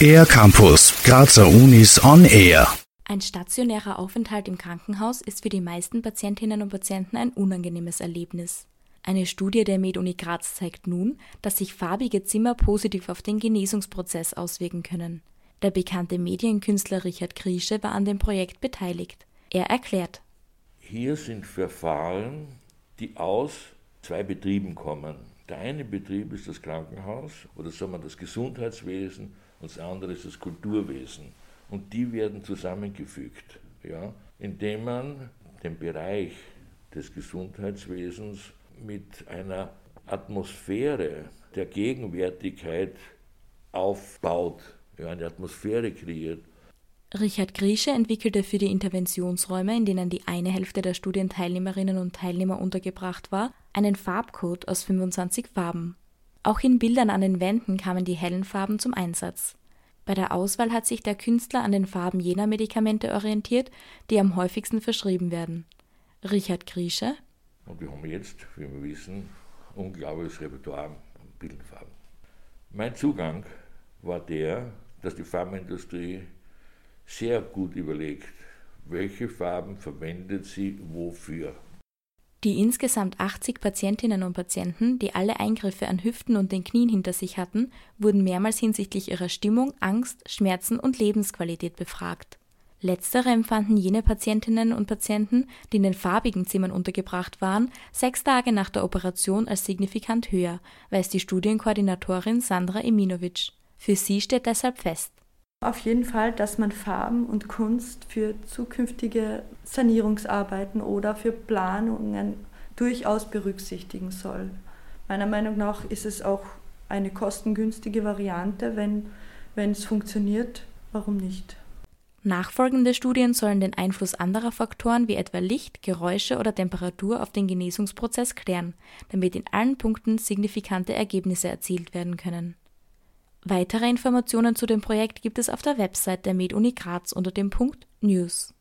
Air Campus, Grazer Unis on Air. Ein stationärer Aufenthalt im Krankenhaus ist für die meisten Patientinnen und Patienten ein unangenehmes Erlebnis. Eine Studie der MedUni Graz zeigt nun, dass sich farbige Zimmer positiv auf den Genesungsprozess auswirken können. Der bekannte Medienkünstler Richard Griesche war an dem Projekt beteiligt. Er erklärt. Hier sind Verfahren, die aus zwei Betrieben kommen. Der eine Betrieb ist das Krankenhaus oder sagen wir das Gesundheitswesen und das andere ist das Kulturwesen. Und die werden zusammengefügt, ja, indem man den Bereich des Gesundheitswesens mit einer Atmosphäre der Gegenwärtigkeit aufbaut, ja, eine Atmosphäre kreiert. Richard Griesche entwickelte für die Interventionsräume, in denen die eine Hälfte der Studienteilnehmerinnen und Teilnehmer untergebracht war, einen Farbcode aus 25 Farben. Auch in Bildern an den Wänden kamen die hellen Farben zum Einsatz. Bei der Auswahl hat sich der Künstler an den Farben jener Medikamente orientiert, die am häufigsten verschrieben werden. Richard Griesche. Und wir haben jetzt, wie wir wissen, unglaubliches Repertoire an Bildfarben. Mein Zugang war der, dass die Farbenindustrie sehr gut überlegt, welche Farben verwendet sie wofür. Die insgesamt 80 Patientinnen und Patienten, die alle Eingriffe an Hüften und den Knien hinter sich hatten, wurden mehrmals hinsichtlich ihrer Stimmung, Angst, Schmerzen und Lebensqualität befragt. Letztere empfanden jene Patientinnen und Patienten, die in den farbigen Zimmern untergebracht waren, sechs Tage nach der Operation als signifikant höher, weiß die Studienkoordinatorin Sandra Eminovic. Für sie steht deshalb fest, auf jeden Fall, dass man Farben und Kunst für zukünftige Sanierungsarbeiten oder für Planungen durchaus berücksichtigen soll. Meiner Meinung nach ist es auch eine kostengünstige Variante, wenn, wenn es funktioniert, warum nicht? Nachfolgende Studien sollen den Einfluss anderer Faktoren wie etwa Licht, Geräusche oder Temperatur auf den Genesungsprozess klären, damit in allen Punkten signifikante Ergebnisse erzielt werden können. Weitere Informationen zu dem Projekt gibt es auf der Website der MedUni Graz unter dem Punkt News.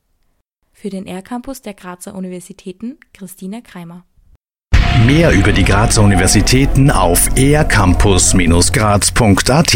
Für den R-Campus der Grazer Universitäten Christina Kreimer. Mehr über die Grazer Universitäten auf ercampus-graz.at